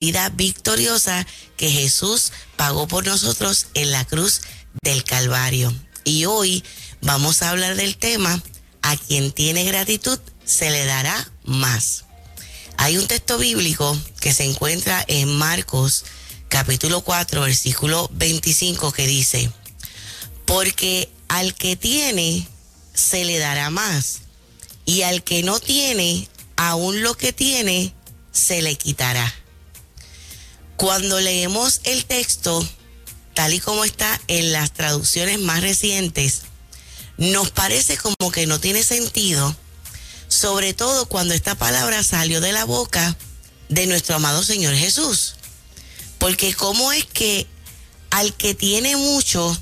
vida victoriosa que Jesús pagó por nosotros en la cruz del Calvario. Y hoy vamos a hablar del tema, a quien tiene gratitud se le dará más. Hay un texto bíblico que se encuentra en Marcos capítulo 4 versículo 25 que dice, porque al que tiene se le dará más y al que no tiene, aún lo que tiene, se le quitará. Cuando leemos el texto, tal y como está en las traducciones más recientes, nos parece como que no tiene sentido, sobre todo cuando esta palabra salió de la boca de nuestro amado Señor Jesús. Porque cómo es que al que tiene mucho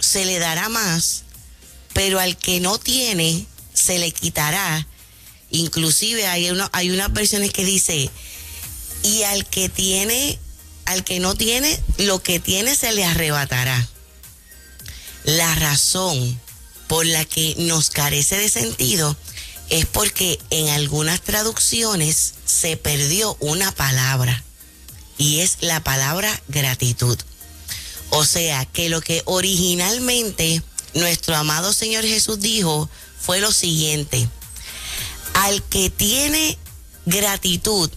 se le dará más, pero al que no tiene se le quitará. Inclusive hay, hay unas versiones que dice, y al que tiene al que no tiene, lo que tiene se le arrebatará. La razón por la que nos carece de sentido es porque en algunas traducciones se perdió una palabra y es la palabra gratitud. O sea, que lo que originalmente nuestro amado Señor Jesús dijo fue lo siguiente, al que tiene gratitud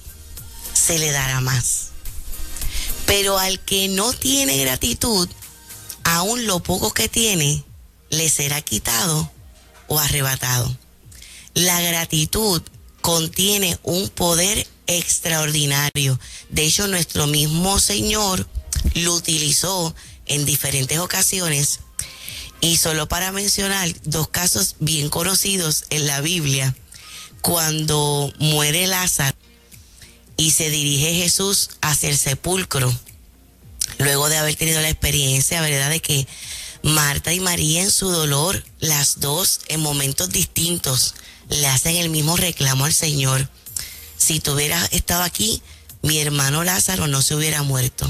se le dará más. Pero al que no tiene gratitud, aún lo poco que tiene, le será quitado o arrebatado. La gratitud contiene un poder extraordinario. De hecho, nuestro mismo Señor lo utilizó en diferentes ocasiones. Y solo para mencionar dos casos bien conocidos en la Biblia, cuando muere Lázaro, y se dirige Jesús hacia el sepulcro, luego de haber tenido la experiencia, ¿verdad?, de que Marta y María en su dolor, las dos en momentos distintos, le hacen el mismo reclamo al Señor. Si tú hubieras estado aquí, mi hermano Lázaro no se hubiera muerto.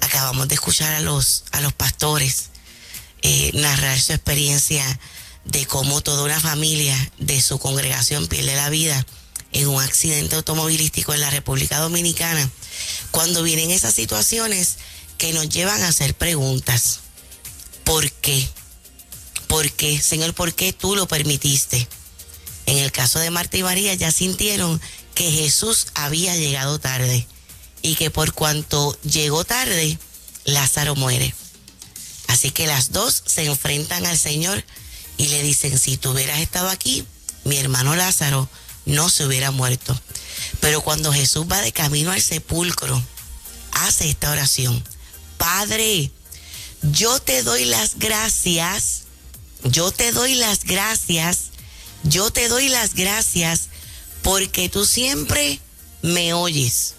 Acabamos de escuchar a los, a los pastores eh, narrar su experiencia de cómo toda una familia de su congregación pierde la vida en un accidente automovilístico en la República Dominicana, cuando vienen esas situaciones que nos llevan a hacer preguntas. ¿Por qué? ¿Por qué? Señor, ¿por qué tú lo permitiste? En el caso de Marta y María ya sintieron que Jesús había llegado tarde y que por cuanto llegó tarde, Lázaro muere. Así que las dos se enfrentan al Señor y le dicen, si tú hubieras estado aquí, mi hermano Lázaro no se hubiera muerto. Pero cuando Jesús va de camino al sepulcro, hace esta oración. Padre, yo te doy las gracias, yo te doy las gracias, yo te doy las gracias porque tú siempre me oyes.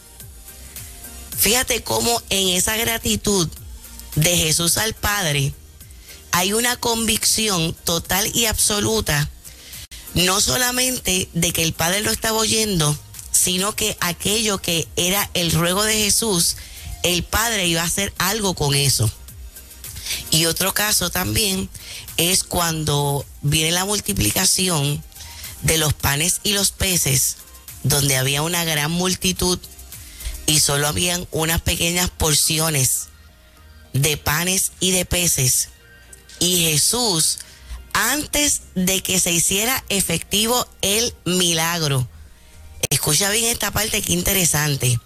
Fíjate cómo en esa gratitud de Jesús al Padre hay una convicción total y absoluta no solamente de que el Padre lo estaba oyendo, sino que aquello que era el ruego de Jesús, el Padre iba a hacer algo con eso. Y otro caso también es cuando viene la multiplicación de los panes y los peces, donde había una gran multitud y solo habían unas pequeñas porciones de panes y de peces. Y Jesús antes de que se hiciera efectivo el milagro. Escucha bien esta parte que interesante.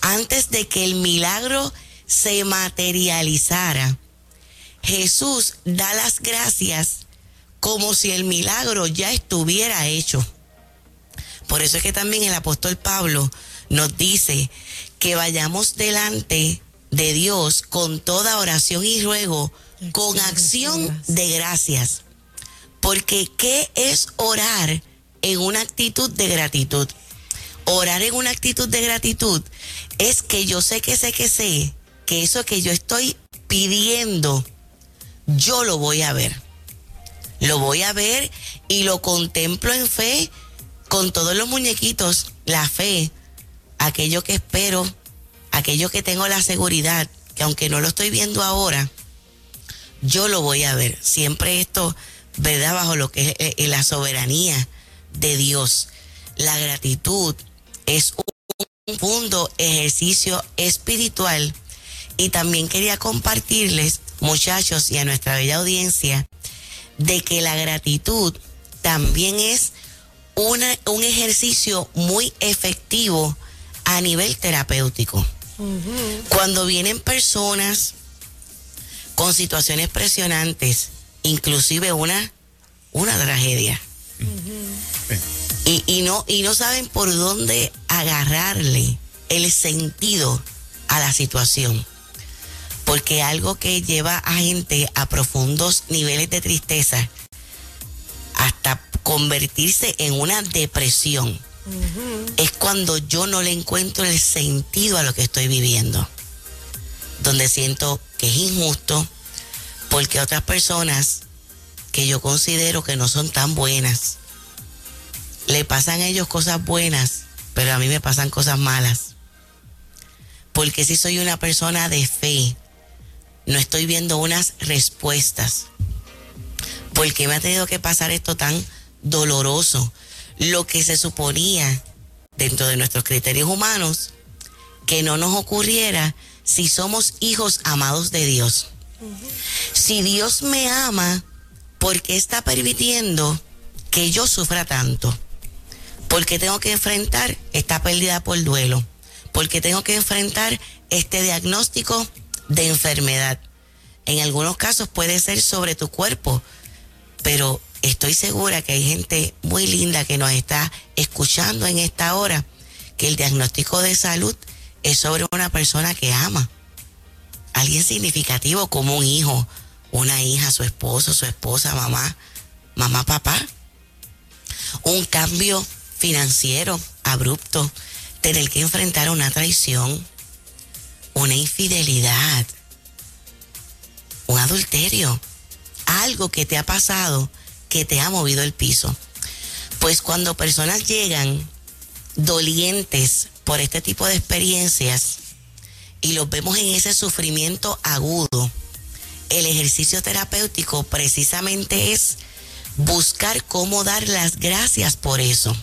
Antes de que el milagro se materializara, Jesús da las gracias como si el milagro ya estuviera hecho. Por eso es que también el apóstol Pablo nos dice que vayamos delante de Dios con toda oración y ruego, con acción de gracias. Porque ¿qué es orar en una actitud de gratitud? Orar en una actitud de gratitud es que yo sé que sé que sé que eso que yo estoy pidiendo, yo lo voy a ver. Lo voy a ver y lo contemplo en fe con todos los muñequitos, la fe, aquello que espero, aquello que tengo la seguridad, que aunque no lo estoy viendo ahora, yo lo voy a ver. Siempre esto ¿verdad? Bajo lo que es eh, eh, la soberanía de Dios. La gratitud es profundo ejercicio espiritual y también quería compartirles, muchachos, y a nuestra bella audiencia, de que la gratitud también es una, un ejercicio muy efectivo a nivel terapéutico. Cuando vienen personas con situaciones presionantes, inclusive una, una tragedia, y, y, no, y no saben por dónde agarrarle el sentido a la situación. Porque algo que lleva a gente a profundos niveles de tristeza hasta convertirse en una depresión es cuando yo no le encuentro el sentido a lo que estoy viviendo. Donde siento que es injusto porque otras personas que yo considero que no son tan buenas, le pasan a ellos cosas buenas, pero a mí me pasan cosas malas. Porque si soy una persona de fe, no estoy viendo unas respuestas. Porque me ha tenido que pasar esto tan doloroso? Lo que se suponía dentro de nuestros criterios humanos que no nos ocurriera si somos hijos amados de Dios. Si Dios me ama, ¿por qué está permitiendo que yo sufra tanto? porque tengo que enfrentar esta pérdida por duelo, porque tengo que enfrentar este diagnóstico de enfermedad. En algunos casos puede ser sobre tu cuerpo, pero estoy segura que hay gente muy linda que nos está escuchando en esta hora, que el diagnóstico de salud es sobre una persona que ama. Alguien significativo como un hijo, una hija, su esposo, su esposa, mamá, mamá, papá. Un cambio financiero abrupto, tener que enfrentar una traición, una infidelidad, un adulterio, algo que te ha pasado que te ha movido el piso. Pues cuando personas llegan dolientes por este tipo de experiencias y los vemos en ese sufrimiento agudo, el ejercicio terapéutico precisamente es buscar cómo dar las gracias por eso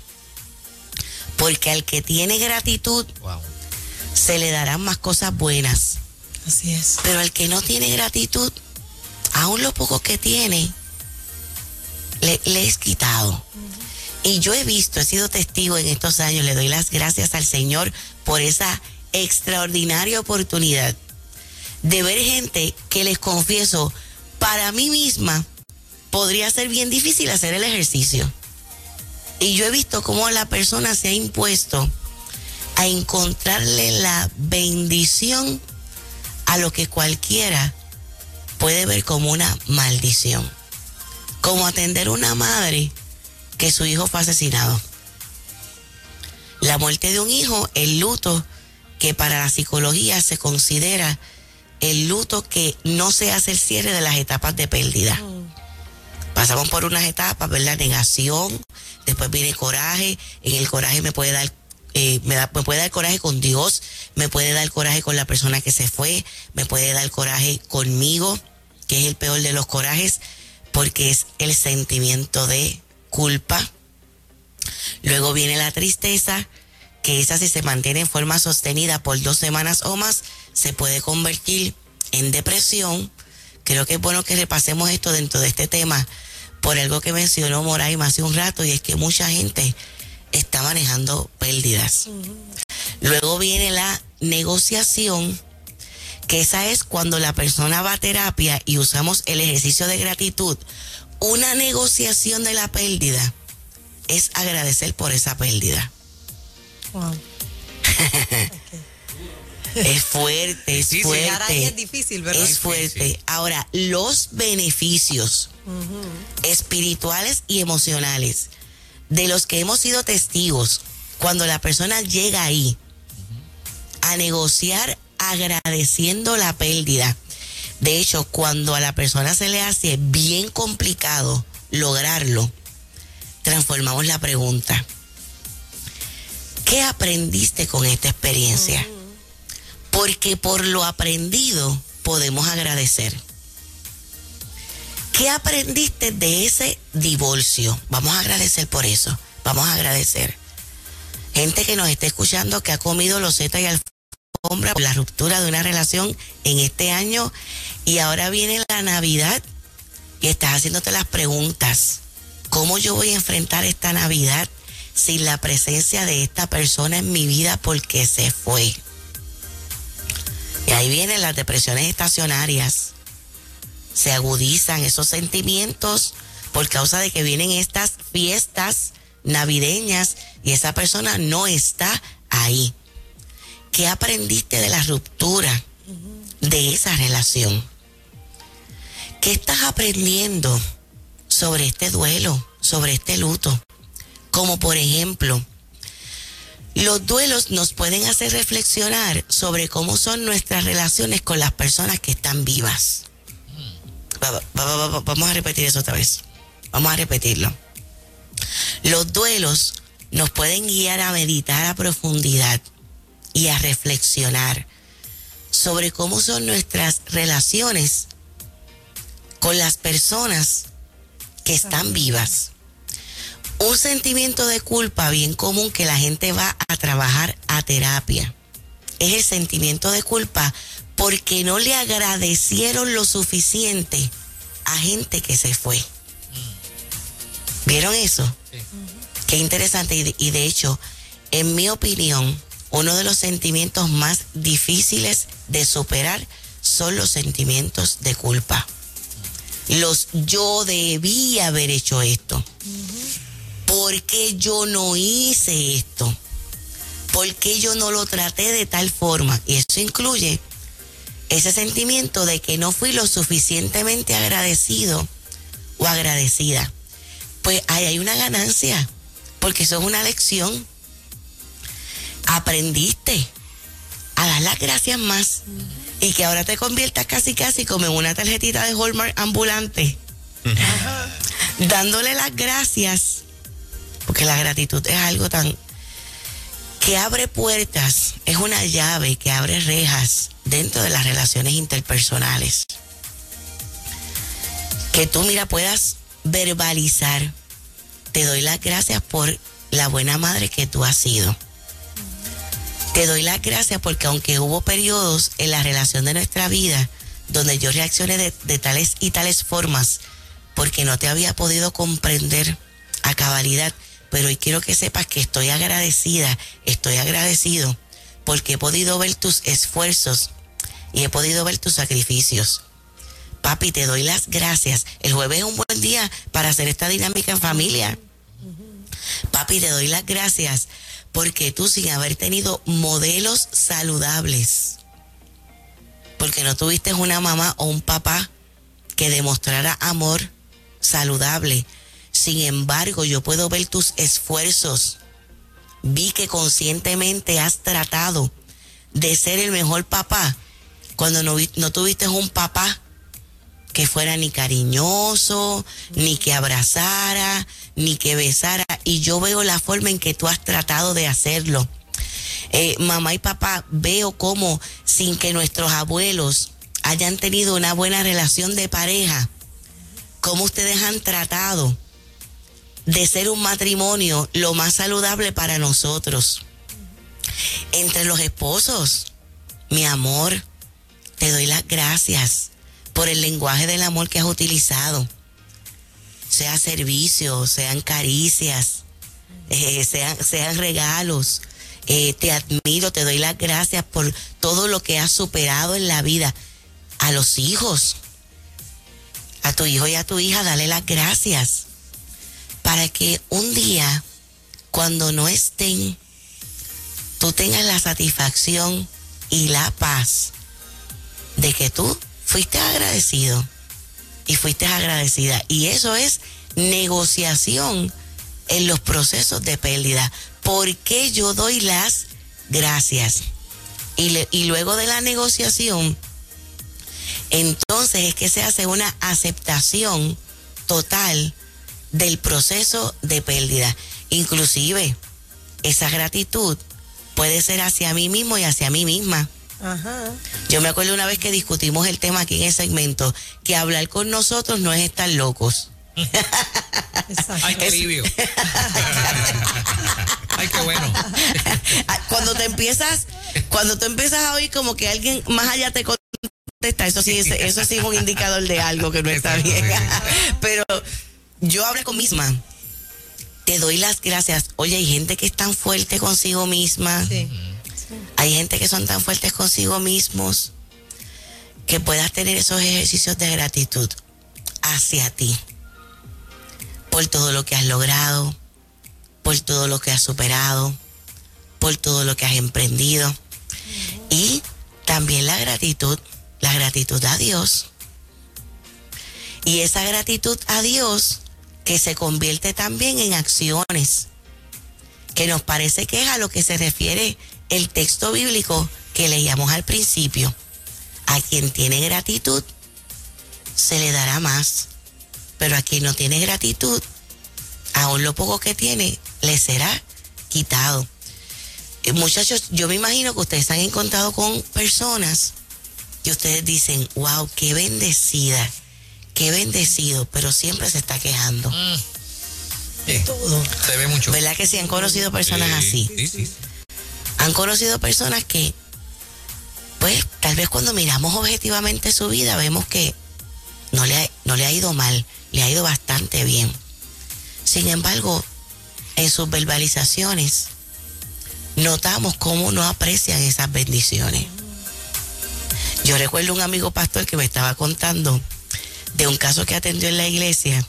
porque al que tiene gratitud se le darán más cosas buenas. Así es. Pero al que no tiene gratitud, aún lo poco que tiene, le, es quitado. Y yo he visto, he sido testigo en estos años, le doy las gracias al Señor por esa extraordinaria oportunidad de ver gente que les confieso, para mí misma podría ser bien difícil hacer el ejercicio. Y yo he visto cómo la persona se ha impuesto a encontrarle la bendición a lo que cualquiera puede ver como una maldición. Como atender una madre que su hijo fue asesinado. La muerte de un hijo, el luto que para la psicología se considera el luto que no se hace el cierre de las etapas de pérdida. Mm. Pasamos por unas etapas, ¿verdad? Negación, después viene coraje, en el coraje me puede dar eh, me, da, me, puede dar coraje con Dios, me puede dar coraje con la persona que se fue, me puede dar coraje conmigo, que es el peor de los corajes, porque es el sentimiento de culpa. Luego viene la tristeza, que esa si se mantiene en forma sostenida por dos semanas o más, se puede convertir en depresión. Creo que es bueno que repasemos esto dentro de este tema por algo que mencionó Moraima hace un rato y es que mucha gente está manejando pérdidas. Luego viene la negociación, que esa es cuando la persona va a terapia y usamos el ejercicio de gratitud. Una negociación de la pérdida es agradecer por esa pérdida. Es fuerte, es fuerte. es difícil, ¿verdad? Es fuerte. Ahora, los beneficios espirituales y emocionales de los que hemos sido testigos cuando la persona llega ahí a negociar agradeciendo la pérdida. De hecho, cuando a la persona se le hace bien complicado lograrlo, transformamos la pregunta. ¿Qué aprendiste con esta experiencia? porque por lo aprendido podemos agradecer. ¿Qué aprendiste de ese divorcio? Vamos a agradecer por eso. Vamos a agradecer. gente que nos está escuchando que ha comido los loseta y alfombra por la ruptura de una relación en este año y ahora viene la Navidad y estás haciéndote las preguntas. ¿Cómo yo voy a enfrentar esta Navidad sin la presencia de esta persona en mi vida porque se fue? Y ahí vienen las depresiones estacionarias. Se agudizan esos sentimientos por causa de que vienen estas fiestas navideñas y esa persona no está ahí. ¿Qué aprendiste de la ruptura de esa relación? ¿Qué estás aprendiendo sobre este duelo, sobre este luto? Como por ejemplo, los duelos nos pueden hacer reflexionar sobre cómo son nuestras relaciones con las personas que están vivas. Vamos a repetir eso otra vez. Vamos a repetirlo. Los duelos nos pueden guiar a meditar a profundidad y a reflexionar sobre cómo son nuestras relaciones con las personas que están vivas. Un sentimiento de culpa bien común que la gente va a trabajar a terapia es el sentimiento de culpa porque no le agradecieron lo suficiente a gente que se fue. ¿Vieron eso? Qué interesante. Y de, hecho, en mi opinión, uno de los sentimientos más difíciles de superar son los sentimientos de culpa. Los yo debí haber hecho esto. ¿Por qué yo no hice esto? ¿Por qué yo no lo traté de tal forma? Y eso incluye ese sentimiento de que no fui lo suficientemente agradecido o agradecida pues ahí hay una ganancia, porque eso es una lección. Aprendiste a dar las gracias más y que ahora te conviertas casi casi como en una tarjetita de Hallmark ambulante, dándole las gracias, porque la gratitud es algo tan que abre puertas, es una llave que abre rejas dentro de las relaciones interpersonales. Que tú, mira, puedas verbalizar. Te doy las gracias por la buena madre que tú has sido. Te doy las gracias porque aunque hubo periodos en la relación de nuestra vida donde yo reaccioné de, de tales y tales formas porque no te había podido comprender a cabalidad, pero hoy quiero que sepas que estoy agradecida, estoy agradecido porque he podido ver tus esfuerzos y he podido ver tus sacrificios. Papi, te doy las gracias. El jueves es un buen día para hacer esta dinámica en familia. Papi, te doy las gracias porque tú sin haber tenido modelos saludables, porque no tuviste una mamá o un papá que demostrara amor saludable. Sin embargo, yo puedo ver tus esfuerzos. Vi que conscientemente has tratado de ser el mejor papá cuando no, tuviste un papá que fuera ni cariñoso, ni que abrazara, ni que besara. Y yo veo la forma en que tú has tratado de hacerlo. Eh, mamá y papá, veo cómo sin que nuestros abuelos hayan tenido una buena relación de pareja, cómo ustedes han tratado de ser un matrimonio lo más saludable para nosotros. Entre los esposos, mi amor, te doy las gracias por el lenguaje del amor que has utilizado. Sea servicio, sean caricias, eh, sean, sean, regalos. Eh, te admiro, te doy las gracias por todo lo que has superado en la vida. A los hijos, a tu hijo y a tu hija, dale las gracias. Para que un día, cuando no estén, tú tengas la satisfacción y la paz de que tú fuiste agradecido y fuiste agradecida. Y eso es negociación en los procesos de pérdida. ¿Por qué yo doy las gracias? Y, y luego de la negociación, entonces es que se hace una aceptación total del proceso de pérdida. Inclusive, esa gratitud puede ser hacia mí mismo y hacia mí misma. Yo me acuerdo una vez que discutimos el tema aquí en el segmento, que hablar con nosotros no es estar locos. Ay, qué alivio. Ay, qué bueno. cuando te empiezas, cuando tú empiezas a oír como que alguien más allá te contesta, eso sí, eso sí es un indicador de algo que no está bien. Pero yo hablé con misma. Te doy las gracias. Oye, hay gente que es tan fuerte consigo misma. Hay gente que son tan fuertes consigo mismos que puedas tener esos ejercicios de gratitud hacia ti por todo lo que has logrado, por todo lo que has superado, por todo lo que has emprendido y también la gratitud, la gratitud a Dios. Y esa gratitud a Dios que se convierte también en acciones, que nos parece que es a lo que se refiere el texto bíblico que leíamos al principio. A quien tiene gratitud, se le dará más. Pero a quien no tiene gratitud, aún lo poco que tiene, le será quitado. Eh, muchachos, yo me imagino que ustedes han encontrado con personas que ustedes dicen, wow, qué bendecida, qué bendecido, pero siempre se está quejando. Mm. Todo. Se ve mucho. ¿Verdad que sí han conocido personas así? Sí, sí han conocido personas que, pues, tal vez cuando miramos objetivamente su vida, vemos que no le, ha, no le ha ido mal, le ha ido bastante bien. Sin embargo, en sus verbalizaciones, notamos cómo no aprecian esas bendiciones. Yo recuerdo un amigo pastor que me estaba contando de un caso que atendió en la iglesia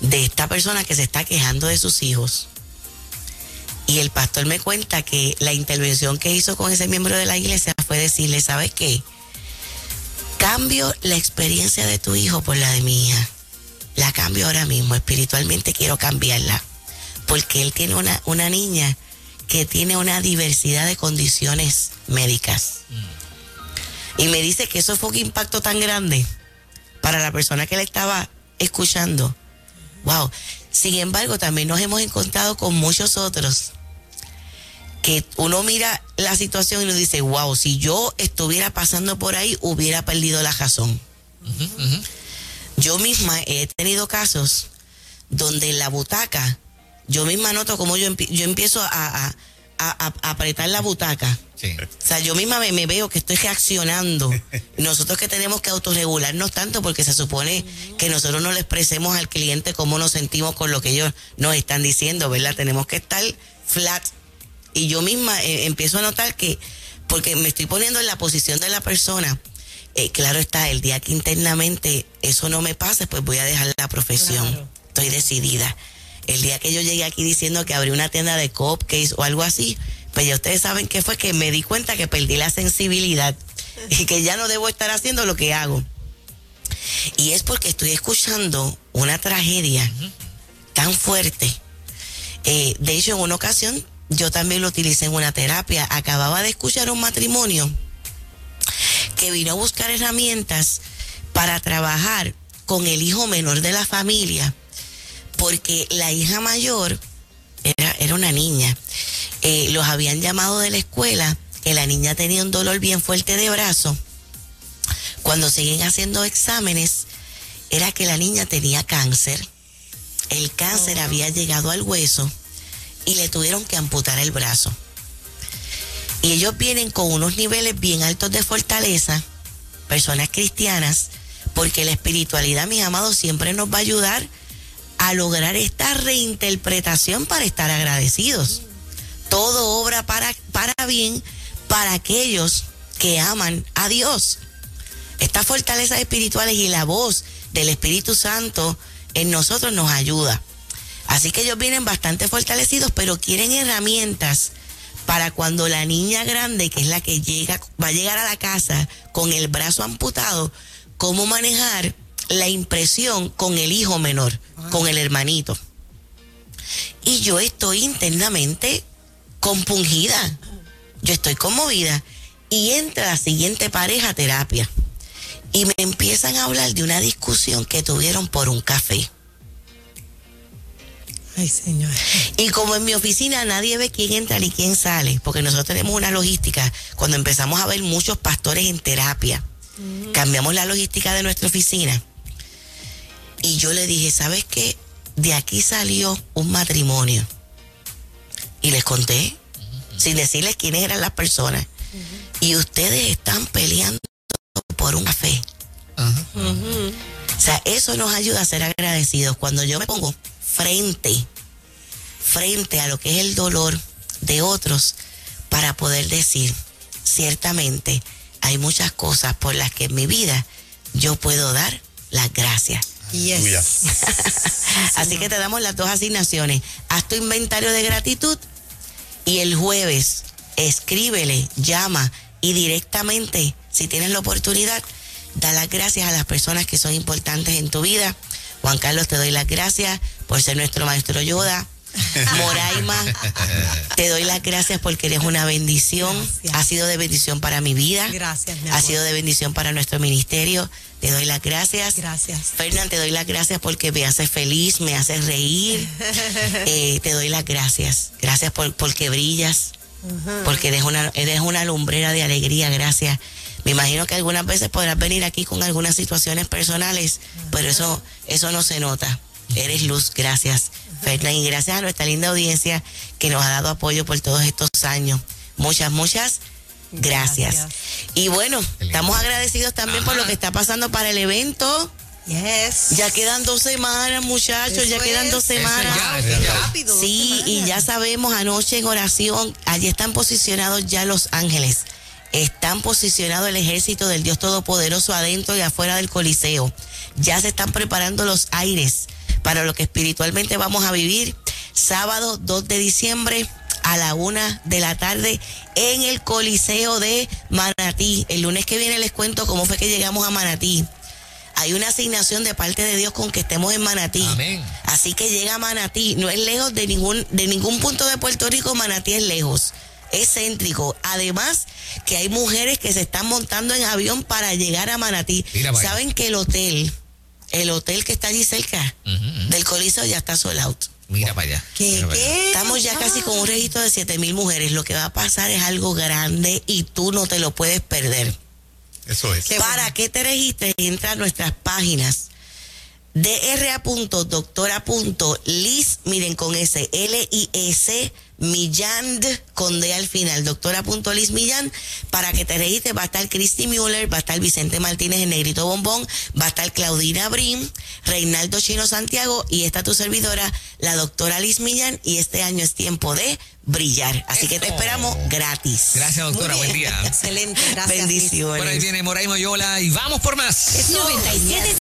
de esta persona que se está quejando de sus hijos y el pastor me cuenta que la intervención que hizo con ese miembro de la iglesia fue decirle, ¿sabes qué? Cambio la experiencia de tu hijo por la de mi hija. La cambio ahora mismo, espiritualmente quiero cambiarla. Porque él tiene una, una niña que tiene una diversidad de condiciones médicas. Mm. Y me dice que eso fue un impacto tan grande para la persona que le estaba escuchando. Wow. Sin embargo, también nos hemos encontrado con muchos otros que uno mira la situación y uno dice, wow, si yo estuviera pasando por ahí, hubiera perdido la razón. Yo misma he tenido casos donde en la butaca, yo misma noto como yo, yo empiezo a, apretar la butaca. O sea, yo misma me, veo que estoy reaccionando. Nosotros que tenemos que autorregularnos tanto porque se supone que nosotros no le expresemos al cliente cómo nos sentimos con lo que ellos nos están diciendo, ¿verdad? Tenemos que estar flat y yo misma eh, empiezo a notar que, porque me estoy poniendo en la posición de la persona, eh, claro está, el día que internamente eso no me pase, pues voy a dejar la profesión. Estoy decidida. El día que yo llegué aquí diciendo que abrí una tienda de cupcakes o algo así, pues ya ustedes saben que fue que me di cuenta que perdí la sensibilidad y que ya no debo estar haciendo lo que hago. Y es porque estoy escuchando una tragedia tan fuerte. Eh, de hecho, en una ocasión yo también lo utilicé en una terapia. Acababa de escuchar un matrimonio que vino a buscar herramientas para trabajar con el hijo menor de la familia, porque la hija mayor era, era una niña. Eh, los habían llamado de la escuela que la niña tenía un dolor bien fuerte de brazo. Cuando siguen haciendo exámenes, era que la niña tenía cáncer. El cáncer oh. había llegado al hueso y le tuvieron que amputar el brazo. Y ellos vienen con unos niveles bien altos de fortaleza, personas cristianas, porque la espiritualidad, mis amados, siempre nos va a ayudar a lograr esta reinterpretación para estar agradecidos. Todo obra para, para bien para aquellos que aman a Dios. Estas fortalezas espirituales y la voz del Espíritu Santo en nosotros nos ayuda. Así que ellos vienen bastante fortalecidos, pero quieren herramientas para cuando la niña grande, que es la que llega, va a llegar a la casa con el brazo amputado, cómo manejar la impresión con el hijo menor, con el hermanito. Y yo estoy internamente compungida, yo estoy conmovida. Y entra la siguiente pareja a terapia. Y me empiezan a hablar de una discusión que tuvieron por un café. Ay, señor. Y como en mi oficina nadie ve quién entra ni quién sale, porque nosotros tenemos una logística, cuando empezamos a ver muchos pastores en terapia, mm. cambiamos la logística de nuestra oficina. Y yo le dije, ¿sabes qué? De aquí salió un matrimonio y les conté, sin decirles quiénes eran las personas. Y ustedes están peleando por un café. O sea, eso nos ayuda a ser agradecidos. Cuando yo me pongo frente, frente a lo que es el dolor de otros, para poder decir, ciertamente, hay muchas cosas por las que en mi vida yo puedo dar las gracias. Yes. Así que te damos las dos asignaciones. Haz tu inventario de gratitud y el jueves escríbele, llama y directamente, si tienes la oportunidad, da las gracias a las personas que son importantes en tu vida. Juan Carlos, te doy las gracias por ser nuestro maestro Yoda. Moraima, te doy las gracias porque eres una bendición. Ha sido de bendición para mi vida. Gracias, mi Ha sido de bendición para nuestro ministerio. Te doy las gracias. Gracias. Fernán, te doy las gracias porque me haces feliz, me haces reír. Eh, te doy las gracias. Gracias por porque brillas, porque eres una, eres una lumbrera de alegría. Gracias. Me imagino que algunas veces podrás venir aquí con algunas situaciones personales, pero eso, eso no se nota. Eres luz, gracias. Fernán, y gracias a nuestra linda audiencia que nos ha dado apoyo por todos estos años. Muchas, muchas gracias. Gracias. Y bueno, estamos agradecidos también por lo que está pasando para el evento. Yes. Ya quedan dos semanas, muchachos, ya quedan es. dos semanas. ya, Qué eso ya. rápido. dos Sí, y ya sabemos anoche en oración, allí están posicionados ya los ángeles. Están posicionados el ejército del Dios Todopoderoso adentro y afuera del Coliseo. Ya se están preparando los aires para lo que espiritualmente vamos a vivir sábado 2 de diciembre a la una de la tarde en el Coliseo de Manatí. El lunes que viene les cuento cómo fue que llegamos a Manatí. Hay una asignación de parte de Dios con que estemos en Manatí. Amén. Así que llega a Manatí, no es lejos de ningún, de ningún punto de Puerto Rico, Manatí es lejos, es céntrico. Además, que hay mujeres que se están montando en avión para llegar a Manatí. Mira. Saben que el hotel, el hotel que está allí cerca del Coliseo ya está sold out. Mira para allá. ¿Qué? Mira para allá. ¿Qué? Estamos ya casi con un registro de 7 mil mujeres. Lo que va a pasar es algo grande y tú no te lo puedes perder. Eso es. Qué Para bueno. que te registres, entra a nuestras páginas dra.doctora.lis, miren con ese L-I-S, Millán con D al final, doctora.lis Millán, para que te registres. Va a estar Christy Mueller, va a estar Vicente Martínez en Negrito Bombón, va a estar Claudina Brim, Reinaldo Chino Santiago y está tu servidora, la doctora Liz Millán, y este año es tiempo de brillar. Así que te esperamos gratis. Gracias, doctora. Buen día. Excelente. Gracias. Bendiciones. Por ahí viene Moraima Yola y vamos por más. 97